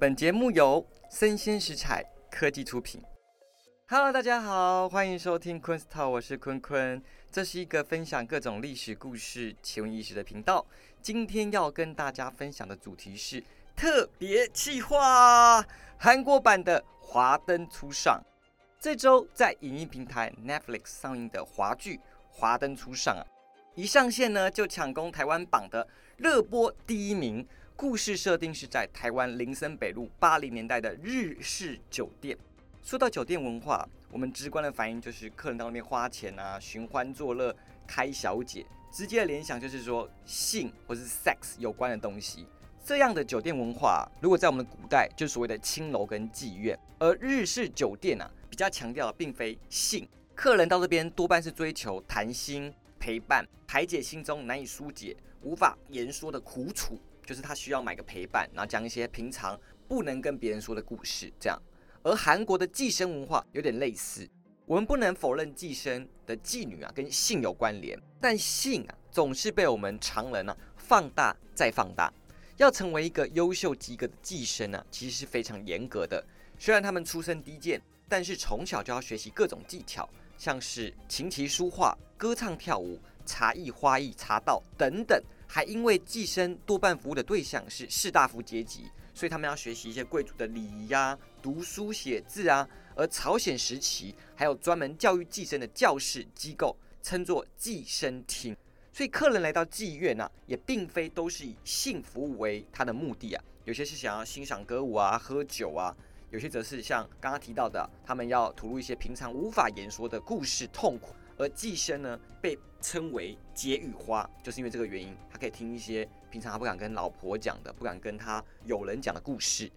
本节目由生鲜食材科技出品。Hello，大家好，欢迎收听昆斯套，我是坤坤。这是一个分享各种历史故事、奇闻异事的频道。今天要跟大家分享的主题是特别企划——韩国版的《华灯初上》。这周在影音平台 Netflix 上映的华剧《华灯初上》啊，一上线呢就抢攻台湾榜的热播第一名。故事设定是在台湾林森北路八零年代的日式酒店。说到酒店文化，我们直观的反应就是客人到那边花钱啊，寻欢作乐，开小姐，直接的联想就是说性或是 sex 有关的东西。这样的酒店文化，如果在我们的古代，就所谓的青楼跟妓院。而日式酒店啊，比较强调的并非性，客人到这边多半是追求谈心、陪伴，排解心中难以疏解、无法言说的苦楚。就是他需要买个陪伴，然后讲一些平常不能跟别人说的故事，这样。而韩国的寄生文化有点类似，我们不能否认寄生的妓女啊跟性有关联，但性啊总是被我们常人呢放大再放大。要成为一个优秀及格的寄生呢，其实是非常严格的。虽然他们出身低贱，但是从小就要学习各种技巧，像是琴棋书画、歌唱跳舞、茶艺、花艺、茶道等等。还因为寄生多半服务的对象是士大夫阶级，所以他们要学习一些贵族的礼仪呀、读书写字啊。而朝鲜时期还有专门教育寄生的教室机构，称作寄生厅。所以客人来到妓院呢，也并非都是以性服务为他的目的啊。有些是想要欣赏歌舞啊、喝酒啊；有些则是像刚刚提到的，他们要吐露一些平常无法言说的故事、痛苦。而寄生呢，被称为解语花，就是因为这个原因，他可以听一些平常他不敢跟老婆讲的、不敢跟他友人讲的故事。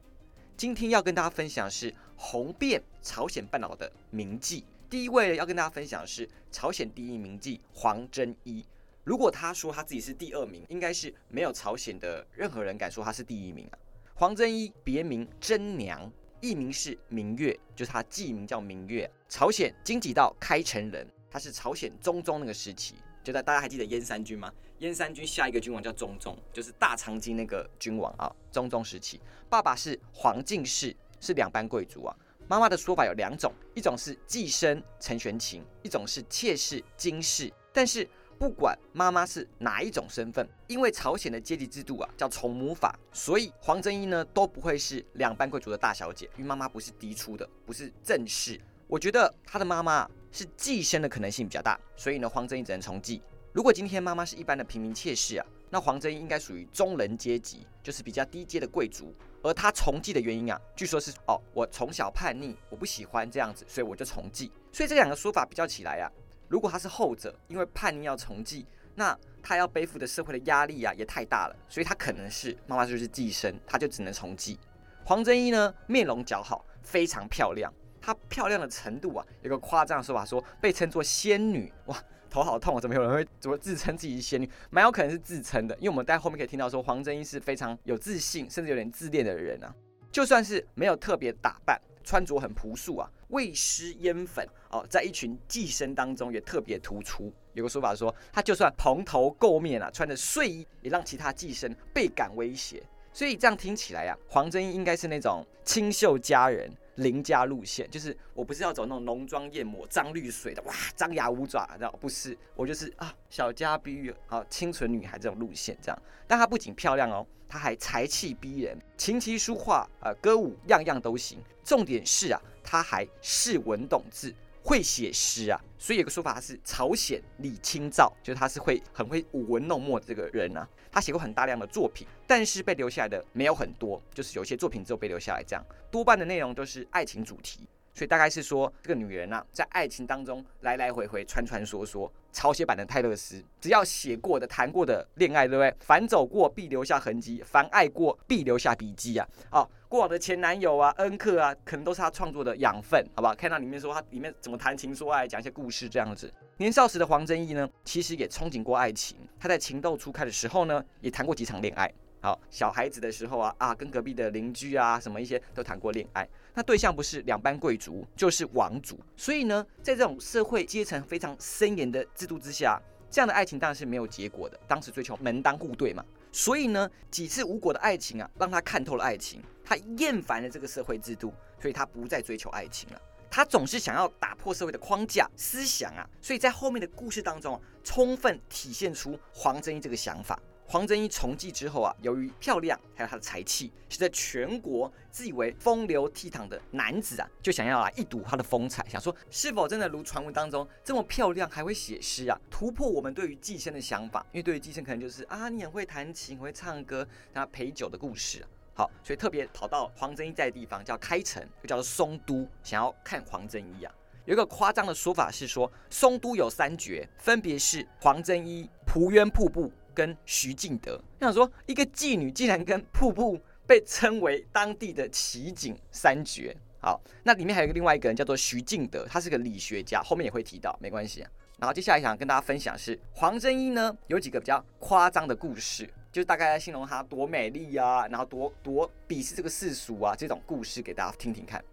今天要跟大家分享的是红遍朝鲜半岛的名妓。第一位要跟大家分享的是朝鲜第一名妓黄真一。如果他说他自己是第二名，应该是没有朝鲜的任何人敢说他是第一名啊。黄真一别名真娘，艺名是明月，就是他妓名叫明月。朝鲜经济道开城人。他是朝鲜中宗那个时期，就在大家还记得燕山君吗？燕山君下一个君王叫中宗，就是大长今那个君王啊。中宗时期，爸爸是黄进士，是两班贵族啊。妈妈的说法有两种，一种是寄生陈玄琴，一种是妾室金氏。但是不管妈妈是哪一种身份，因为朝鲜的阶级制度啊叫从母法，所以黄真一呢都不会是两班贵族的大小姐，因为妈妈不是嫡出的，不是正室。我觉得他的妈妈。是寄生的可能性比较大，所以呢，黄真义只能从寄。如果今天妈妈是一般的平民妾室啊，那黄真义应该属于中人阶级，就是比较低阶的贵族。而他从妓的原因啊，据说是哦，我从小叛逆，我不喜欢这样子，所以我就从妓。所以这两个说法比较起来啊，如果他是后者，因为叛逆要从妓，那他要背负的社会的压力啊也太大了，所以他可能是妈妈就是寄生，他就只能从妓。黄真一呢，面容姣好，非常漂亮。她漂亮的程度啊，有个夸张的说法，说被称作仙女。哇，头好痛啊！怎么有人会怎么自称自己是仙女？蛮有可能是自称的，因为我们在后面可以听到说，黄真一是非常有自信，甚至有点自恋的人啊。就算是没有特别打扮，穿着很朴素啊，未施烟粉哦，在一群寄生当中也特别突出。有个说法说，他就算蓬头垢面啊，穿着睡衣，也让其他寄生倍感威胁。所以这样听起来呀，黄真一应该是那种清秀佳人。邻家路线就是我不是要走那种浓妆艳抹、张绿水的哇，张牙舞爪，的不是？我就是啊，小家碧玉，好清纯女孩这种路线这样。但她不仅漂亮哦，她还才气逼人，琴棋书画啊，歌舞样样都行。重点是啊，她还识文懂字。会写诗啊，所以有个说法，是朝鲜李清照，就是他是会很会舞文弄墨的这个人啊。他写过很大量的作品，但是被留下来的没有很多，就是有些作品只有被留下来这样，多半的内容都是爱情主题。所以大概是说，这个女人啊，在爱情当中来来回回、穿穿梭梭。抄写版的泰勒斯，只要写过的、谈过的恋爱，对不对？凡走过必留下痕迹，凡爱过必留下笔记啊！哦，过往的前男友啊、恩客啊，可能都是他创作的养分，好不好？看到里面说他里面怎么谈情说爱，讲一些故事这样子。年少时的黄真义呢，其实也憧憬过爱情。他在情窦初开的时候呢，也谈过几场恋爱。好，小孩子的时候啊啊，跟隔壁的邻居啊什么一些都谈过恋爱，那对象不是两班贵族就是王族，所以呢，在这种社会阶层非常森严的制度之下，这样的爱情当然是没有结果的。当时追求门当户对嘛，所以呢，几次无果的爱情啊，让他看透了爱情，他厌烦了这个社会制度，所以他不再追求爱情了。他总是想要打破社会的框架思想啊，所以在后面的故事当中，充分体现出黄真英这个想法。黄真一从妓之后啊，由于漂亮还有她的才气，使得全国自以为风流倜傥的男子啊，就想要来一睹她的风采，想说是否真的如传闻当中这么漂亮，还会写诗啊？突破我们对于寄生的想法，因为对于寄生可能就是啊，你很会弹琴，会唱歌，那陪酒的故事。好，所以特别跑到黄真一在的地方叫开城，又叫做松都，想要看黄真一啊。有一个夸张的说法是说，松都有三绝，分别是黄真一、蒲渊瀑布。跟徐敬德，想说一个妓女竟然跟瀑布被称为当地的奇景三绝。好，那里面还有一个另外一个人叫做徐敬德，他是个理学家，后面也会提到，没关系。然后接下来想跟大家分享是黄真一呢，有几个比较夸张的故事，就是大概在形容她多美丽啊，然后多多鄙视这个世俗啊这种故事给大家听听看。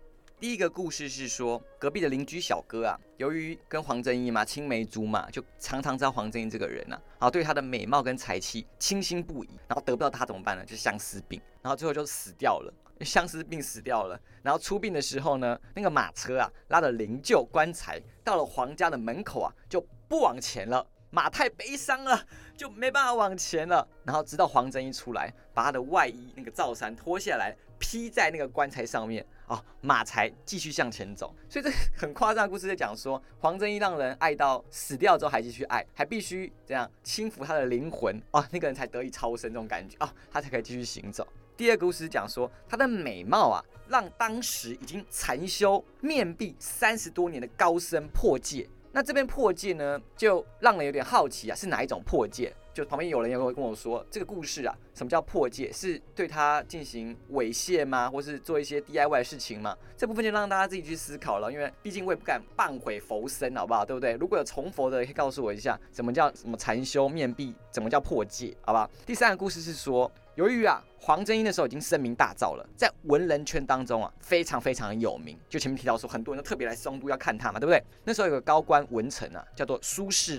第一个故事是说，隔壁的邻居小哥啊，由于跟黄真一嘛青梅竹马，就常常知道黄真一这个人呐，然后对她的美貌跟才气倾心不已，然后得不到她怎么办呢？就相思病，然后最后就死掉了，相思病死掉了。然后出殡的时候呢，那个马车啊拉着灵柩棺材到了黄家的门口啊，就不往前了，马太悲伤了，就没办法往前了。然后直到黄真一出来，把他的外衣那个罩衫脱下来。披在那个棺材上面啊，马才继续向前走。所以这 很夸张的故事在讲说，黄真一让人爱到死掉之后还继续爱，还必须这样轻抚他的灵魂啊，那个人才得以超生这种感觉啊，他才可以继续行走。第二个故事讲说，她的美貌啊，让当时已经禅修面壁三十多年的高僧破戒。那这边破戒呢，就让人有点好奇啊，是哪一种破戒？就旁边有人也会跟我说，这个故事啊，什么叫破戒？是对他进行猥亵吗？或是做一些 DIY 的事情吗？这部分就让大家自己去思考了，因为毕竟我也不敢半毁佛身，好不好？对不对？如果有重佛的，可以告诉我一下，什么叫什么禅修面壁？怎么叫破戒？好不好？第三个故事是说，由于啊，黄真英的时候已经声名大噪了，在文人圈当中啊，非常非常有名。就前面提到说，很多人都特别来松都要看他嘛，对不对？那时候有个高官文臣啊，叫做苏轼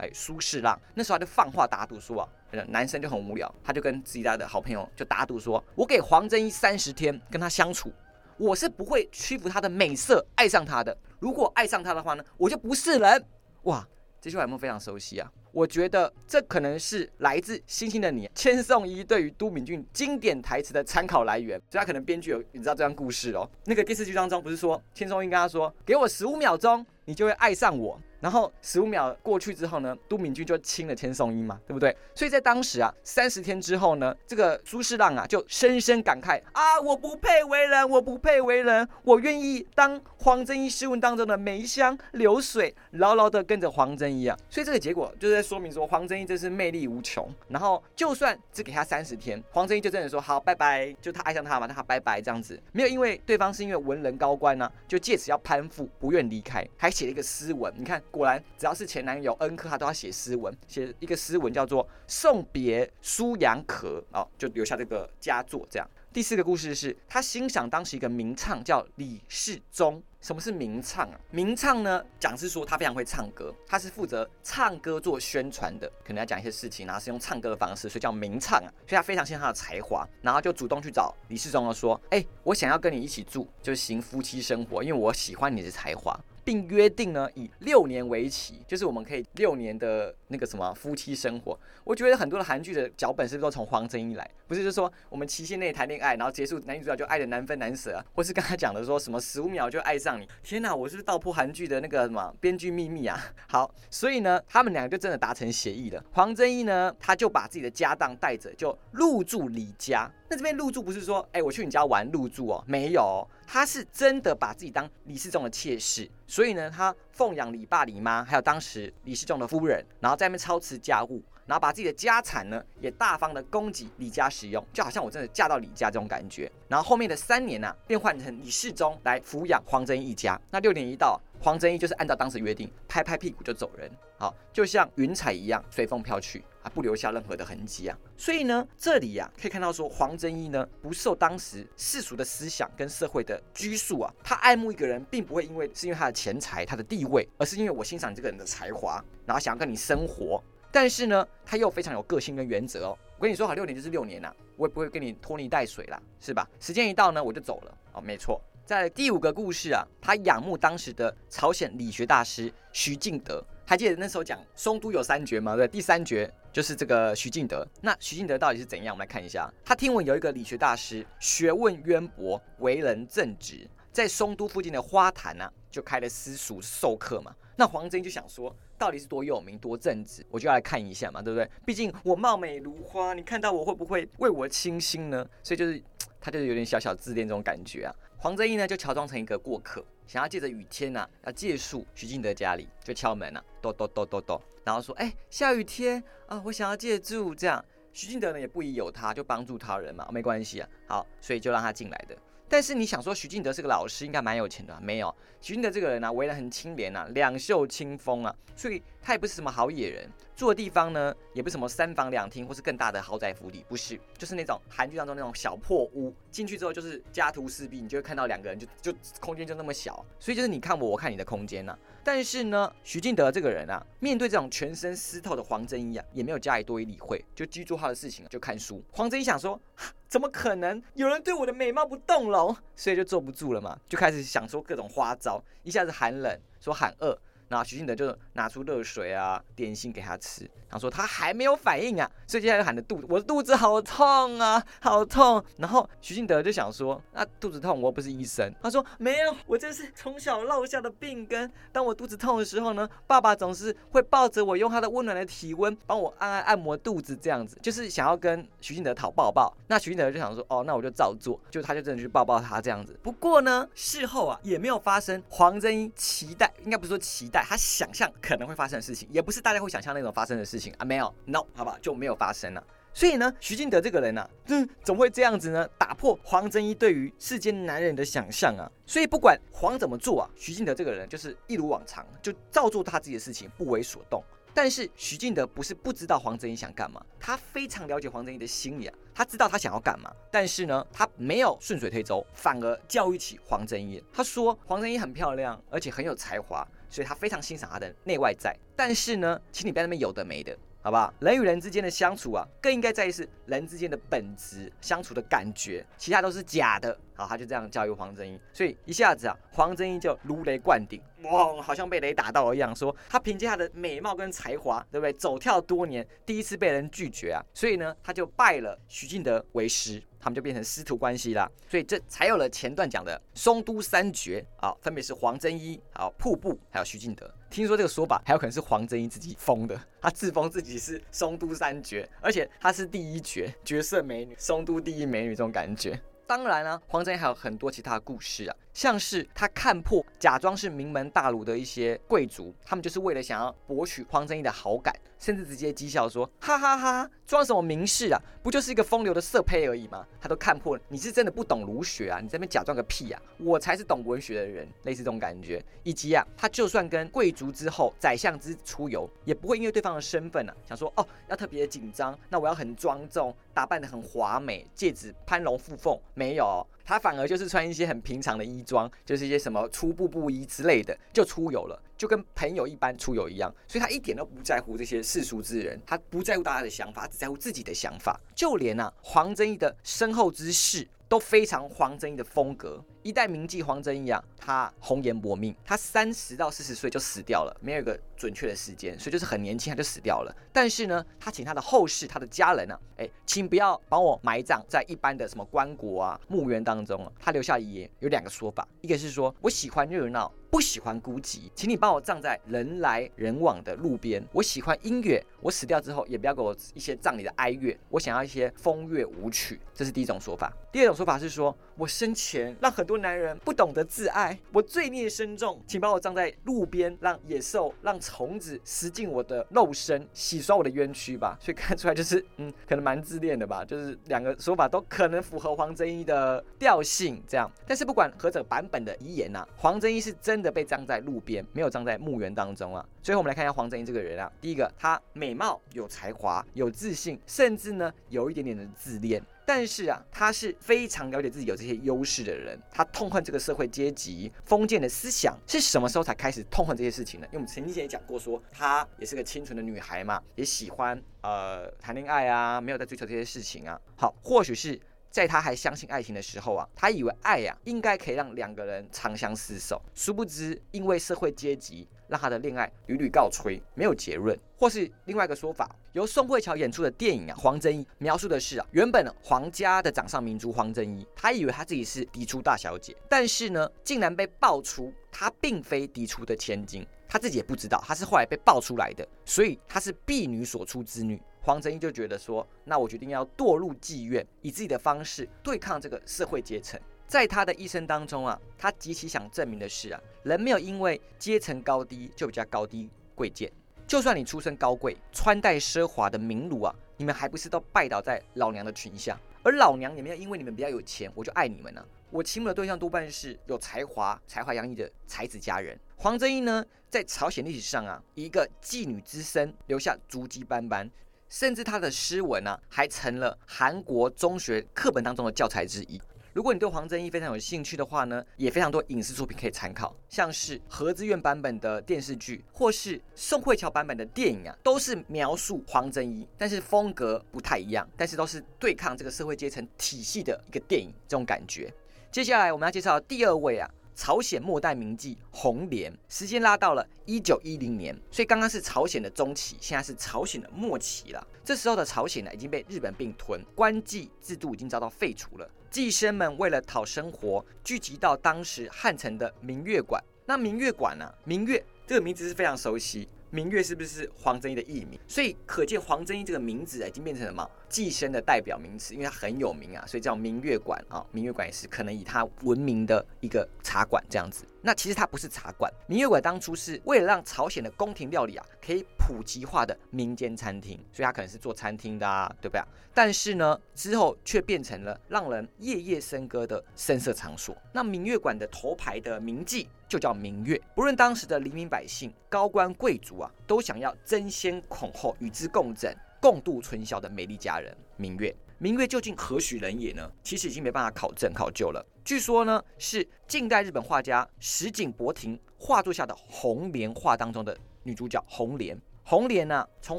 哎，苏轼浪那时候他就放话打赌说啊，男生就很无聊，他就跟自己家的好朋友就打赌说，我给黄真一三十天跟他相处，我是不会屈服他的美色，爱上他的。如果爱上他的话呢，我就不是人。哇，这句话有没有非常熟悉啊？我觉得这可能是来自《星星的你》千颂伊对于都敏俊经典台词的参考来源，所以他可能编剧有你知道这段故事哦。那个电视剧当中不是说千颂伊跟他说，给我十五秒钟，你就会爱上我。然后十五秒过去之后呢，都敏俊就亲了千颂伊嘛，对不对？所以在当时啊，三十天之后呢，这个苏世浪啊就深深感慨啊，我不配为人，我不配为人，我愿意当黄真一诗文当中的梅香流水，牢牢的跟着黄真一啊。所以这个结果就是在说明说，黄真一真是魅力无穷。然后就算只给他三十天，黄真一就真的说好拜拜，就他爱上他嘛，那他拜拜这样子，没有因为对方是因为文人高官呢，就借此要攀附，不愿离开，还写了一个诗文，你看。果然，只要是前男友恩客，他都要写诗文，写一个诗文叫做《送别苏阳可》哦，就留下这个佳作。这样，第四个故事是他欣赏当时一个名唱叫李世忠。什么是名唱啊？名唱呢，讲是说他非常会唱歌，他是负责唱歌做宣传的，可能要讲一些事情，然后是用唱歌的方式，所以叫名唱啊。所以他非常欣赏他的才华，然后就主动去找李世忠，说：“哎，我想要跟你一起住，就行夫妻生活，因为我喜欢你的才华。”并约定呢，以六年为期，就是我们可以六年的那个什么夫妻生活。我觉得很多的韩剧的脚本是不是都从黄真一来？不是，就是说我们期限内谈恋爱，然后结束，男女主角就爱的难分难舍，或是刚才讲的说什么十五秒就爱上你？天哪，我是不是道破韩剧的那个什么编剧秘密啊？好，所以呢，他们两个就真的达成协议了。黄真一呢，他就把自己的家当带着，就入住李家。那这边入住不是说，哎，我去你家玩入住哦，没有。他是真的把自己当李世忠的妾室，所以呢，他奉养李爸、李妈，还有当时李世忠的夫人，然后在那边操持家务，然后把自己的家产呢也大方的供给李家使用，就好像我真的嫁到李家这种感觉。然后后面的三年呢，便换成李世忠来抚养黄真一家。那六年一到。黄真一就是按照当时约定，拍拍屁股就走人，好，就像云彩一样随风飘去啊，不留下任何的痕迹啊。所以呢，这里呀可以看到说，黄真一呢不受当时世俗的思想跟社会的拘束啊，他爱慕一个人，并不会因为是因为他的钱财、他的地位，而是因为我欣赏这个人的才华，然后想要跟你生活。但是呢，他又非常有个性跟原则哦。我跟你说好，六年就是六年呐，我也不会跟你拖泥带水啦，是吧？时间一到呢，我就走了。哦，没错。在第五个故事啊，他仰慕当时的朝鲜理学大师徐敬德。还记得那时候讲松都有三绝吗？对，第三绝就是这个徐敬德。那徐敬德到底是怎样？我们来看一下。他听闻有一个理学大师，学问渊博，为人正直，在松都附近的花坛啊，就开了私塾授课嘛。那黄真就想说，到底是多有名、多正直，我就要来看一下嘛，对不对？毕竟我貌美如花，你看到我会不会为我倾心呢？所以就是他就是有点小小自恋这种感觉啊。黄正义呢，就乔装成一个过客，想要借着雨天呐，要借宿徐敬德家里，就敲门呐，咚咚咚咚咚，然后说：“哎，下雨天啊，我想要借住。”这样，徐敬德呢也不疑有他，就帮助他人嘛，没关系啊。好，所以就让他进来的。但是你想说，徐敬德是个老师，应该蛮有钱的，没有。徐敬德这个人呢，为人很清廉啊，两袖清风啊，所以他也不是什么好野人。住的地方呢，也不是什么三房两厅或是更大的豪宅府邸，不是，就是那种韩剧当中那种小破屋。进去之后就是家徒四壁，你就会看到两个人就就空间就那么小，所以就是你看我，我看你的空间呐。但是呢，徐敬德这个人啊，面对这种全身湿透的黄真一啊，也没有加以多于理会，就记住他的事情，就看书。黄真一想说。怎么可能有人对我的美貌不动容？所以就坐不住了嘛，就开始想说各种花招，一下子喊冷，说喊饿。然后徐静德就拿出热水啊、点心给他吃，然后说他还没有反应啊，所以接下来就喊着肚子，我的肚子好痛啊，好痛。然后徐静德就想说，那肚子痛我又不是医生，他说没有，我这是从小落下的病根。当我肚子痛的时候呢，爸爸总是会抱着我，用他的温暖的体温帮我按按按摩肚子，这样子就是想要跟徐静德讨抱抱。那徐静德就想说，哦，那我就照做，就他就真的去抱抱他这样子。不过呢，事后啊也没有发生黄真英期待，应该不是说期待。他想象可能会发生的事情，也不是大家会想象那种发生的事情啊，没有，no，好吧，就没有发生了。所以呢，徐敬德这个人呢，嗯，怎么会这样子呢？打破黄真一对于世间男人的想象啊！所以不管黄怎么做啊，徐敬德这个人就是一如往常，就照做他自己的事情，不为所动。但是徐敬德不是不知道黄真一想干嘛，他非常了解黄真一的心理啊，他知道他想要干嘛。但是呢，他没有顺水推舟，反而教育起黄真一。他说黄真一很漂亮，而且很有才华。所以他非常欣赏他的内外在，但是呢，请你不要那边有的没的，好不好？人与人之间的相处啊，更应该在意是人之间的本质，相处的感觉，其他都是假的。好，他就这样教育黄真英，所以一下子啊，黄真英就如雷贯顶，哇，好像被雷打到了一样，说他凭借他的美貌跟才华，对不对？走跳多年，第一次被人拒绝啊，所以呢，他就拜了徐敬德为师。他们就变成师徒关系啦，所以这才有了前段讲的松都三绝啊，分别是黄真一、啊瀑布，还有徐敬德。听说这个说法还有可能是黄真英自己封的，他自封自己是松都三绝，而且他是第一绝，绝色美女，松都第一美女这种感觉。当然呢，黄真英还有很多其他故事啊。像是他看破假装是名门大儒的一些贵族，他们就是为了想要博取黄正义的好感，甚至直接讥笑说：“哈哈哈，装什么名士啊？不就是一个风流的色胚而已吗？”他都看破了，你是真的不懂儒学啊？你这边假装个屁啊！我才是懂文学的人，类似这种感觉。以及啊，他就算跟贵族之后宰相之出游，也不会因为对方的身份啊，想说哦要特别紧张，那我要很庄重，打扮的很华美，戒指攀龙附凤，没有。他反而就是穿一些很平常的衣装，就是一些什么粗布布衣之类的，就出游了，就跟朋友一般出游一样。所以他一点都不在乎这些世俗之人，他不在乎大家的想法，只在乎自己的想法。就连啊黄真义的身后之事。都非常黄真义的风格，一代名妓黄真一啊，他红颜薄命，他三十到四十岁就死掉了，没有一个准确的时间，所以就是很年轻他就死掉了。但是呢，他请他的后世，他的家人呢，哎，请不要帮我埋葬在一般的什么棺椁啊、墓园当中啊。他留下遗言有两个说法，一个是说我喜欢热闹。不喜欢孤寂，请你帮我葬在人来人往的路边。我喜欢音乐，我死掉之后也不要给我一些葬礼的哀乐，我想要一些风月舞曲。这是第一种说法。第二种说法是说，我生前让很多男人不懂得自爱，我罪孽深重，请把我葬在路边，让野兽、让虫子食尽我的肉身，洗刷我的冤屈吧。所以看出来就是，嗯，可能蛮自恋的吧。就是两个说法都可能符合黄真一的调性，这样。但是不管何者版本的遗言呐，黄真一是真。的被葬在路边，没有葬在墓园当中啊。最后我们来看一下黄真英这个人啊。第一个，他美貌、有才华、有自信，甚至呢有一点点的自恋。但是啊，他是非常了解自己有这些优势的人。他痛恨这个社会阶级封建的思想，是什么时候才开始痛恨这些事情呢？因为我们曾经也讲过，说她也是个清纯的女孩嘛，也喜欢呃谈恋爱啊，没有在追求这些事情啊。好，或许是。在他还相信爱情的时候啊，他以为爱呀应该可以让两个人长相厮守，殊不知因为社会阶级让他的恋爱屡屡告吹，没有结论。或是另外一个说法，由宋慧乔演出的电影啊，黄真一描述的是啊，原本皇家的掌上明珠黄真一，他以为他自己是嫡出大小姐，但是呢，竟然被爆出她并非嫡出的千金，他自己也不知道，她是后来被爆出来的，所以她是婢女所出之女。黄真英就觉得说，那我决定要堕入妓院，以自己的方式对抗这个社会阶层。在他的一生当中啊，他极其想证明的是啊，人没有因为阶层高低就比较高低贵贱。就算你出身高贵、穿戴奢华的名儒啊，你们还不是都拜倒在老娘的裙下？而老娘也没有因为你们比较有钱，我就爱你们呢。我倾慕的对象多半是有才华、才华洋溢的才子佳人。黄真英呢，在朝鲜历史上啊，一个妓女之身留下足迹斑斑。甚至他的诗文呢，还成了韩国中学课本当中的教材之一。如果你对黄真义非常有兴趣的话呢，也非常多影视作品可以参考，像是何资院版本的电视剧，或是宋慧乔版本的电影啊，都是描述黄真义，但是风格不太一样，但是都是对抗这个社会阶层体系的一个电影，这种感觉。接下来我们要介绍第二位啊。朝鲜末代名妓红莲，时间拉到了一九一零年，所以刚刚是朝鲜的中期，现在是朝鲜的末期了。这时候的朝鲜呢，已经被日本并吞，官妓制度已经遭到废除了。妓生们为了讨生活，聚集到当时汉城的明月馆。那明月馆呢，明月这个名字是非常熟悉。明月是不是黄真一的艺名？所以可见黄真一这个名字已经变成什么寄生的代表名词，因为它很有名啊，所以叫明月馆啊。明月馆也是可能以它闻名的一个茶馆这样子。那其实它不是茶馆，明月馆当初是为了让朝鲜的宫廷料理啊可以普及化的民间餐厅，所以它可能是做餐厅的啊，对不对？但是呢，之后却变成了让人夜夜笙歌的声色场所。那明月馆的头牌的名妓就叫明月，不论当时的黎民百姓、高官贵族啊，都想要争先恐后与之共枕、共度春宵的美丽佳人明月。明月究竟何许人也呢？其实已经没办法考证考究了。据说呢，是近代日本画家石井博庭画作下的红莲画当中的女主角红莲。红莲呢，从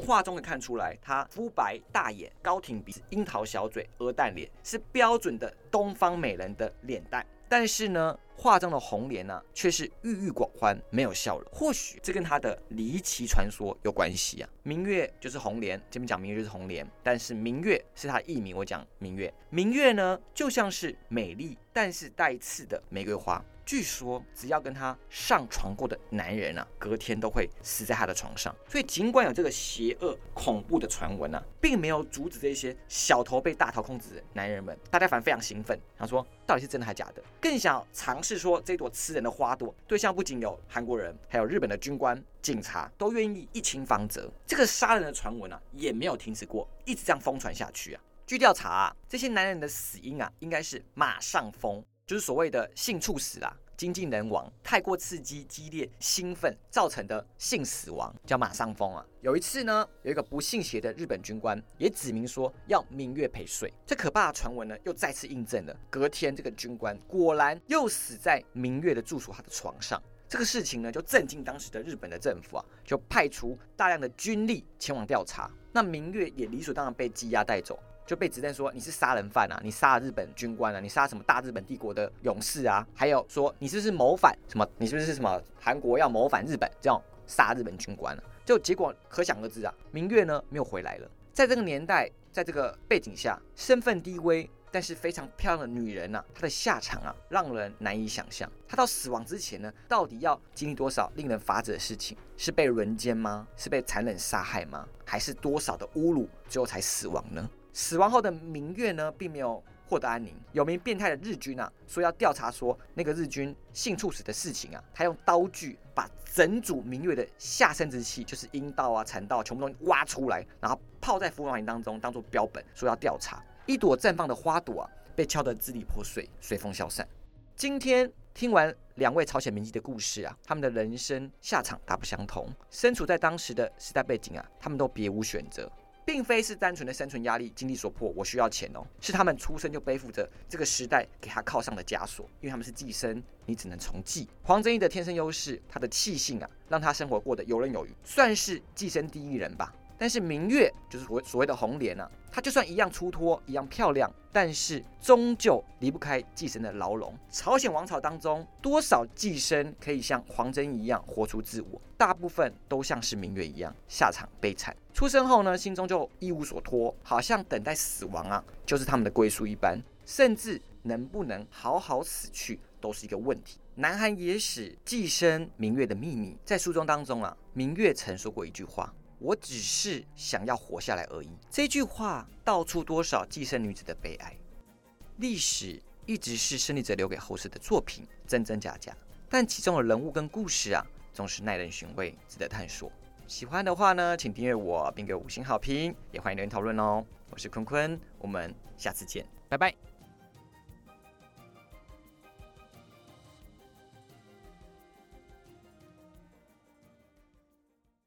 画中可以看出来，她肤白大眼、高挺鼻、樱桃小嘴、鹅蛋脸，是标准的东方美人的脸蛋。但是呢，画中的红莲呢，却是郁郁寡欢，没有笑容。或许这跟他的离奇传说有关系啊。明月就是红莲，这边讲明月就是红莲，但是明月是他艺名，我讲明月。明月呢，就像是美丽但是带刺的玫瑰花。据说，只要跟他上床过的男人啊，隔天都会死在他的床上。所以，尽管有这个邪恶恐怖的传闻啊，并没有阻止这些小头被大头控制的男人们，大家反而非常兴奋，想说到底是真的还是假的，更想尝试说这朵吃人的花朵。对象不仅有韩国人，还有日本的军官、警察，都愿意一清方泽。这个杀人的传闻啊，也没有停止过，一直这样疯传下去啊。据调查，啊，这些男人的死因啊，应该是马上疯。就是所谓的性猝死啊，精尽人亡，太过刺激、激烈、兴奋造成的性死亡，叫马上疯啊。有一次呢，有一个不信邪的日本军官也指明说要明月陪睡，这可怕的传闻呢又再次印证了。隔天，这个军官果然又死在明月的住所他的床上。这个事情呢就震惊当时的日本的政府啊，就派出大量的军力前往调查。那明月也理所当然被羁押带走。就被指认说你是杀人犯啊，你杀日本军官啊，你杀什么大日本帝国的勇士啊？还有说你是不是谋反？什么？你是不是什么韩国要谋反日本？这样杀日本军官了？就结果可想而知啊。明月呢没有回来了。在这个年代，在这个背景下，身份低微但是非常漂亮的女人呐，她的下场啊让人难以想象。她到死亡之前呢，到底要经历多少令人发指的事情？是被轮奸吗？是被残忍杀害吗？还是多少的侮辱最后才死亡呢？死亡后的明月呢，并没有获得安宁。有名变态的日军啊，说要调查说那个日军性猝死的事情啊，他用刀具把整组明月的下生殖器，就是阴道啊、产道，全部都挖出来，然后泡在福尔马林当中，当做标本，说要调查。一朵绽放的花朵啊，被敲得支离破碎，随风消散。今天听完两位朝鲜名妓的故事啊，他们的人生下场大不相同。身处在当时的时代背景啊，他们都别无选择。并非是单纯的生存压力、经济所迫，我需要钱哦，是他们出生就背负着这个时代给他靠上的枷锁，因为他们是寄生，你只能从寄。黄真义的天生优势，他的气性啊，让他生活过得游刃有余，算是寄生第一人吧。但是明月就是所谓所谓的红莲啊，她就算一样出脱，一样漂亮，但是终究离不开寄生的牢笼。朝鲜王朝当中，多少寄生可以像黄真一样活出自我？大部分都像是明月一样，下场悲惨。出生后呢，心中就一无所托，好像等待死亡啊，就是他们的归宿一般。甚至能不能好好死去，都是一个问题。南韩野史寄生明月的秘密，在书中当中啊，明月曾说过一句话。我只是想要活下来而已。这句话道出多少寄生女子的悲哀？历史一直是胜利者留给后世的作品，真真假假。但其中的人物跟故事啊，总是耐人寻味，值得探索。喜欢的话呢，请订阅我，并给五星好评，也欢迎留言讨论哦。我是坤坤，我们下次见，拜拜。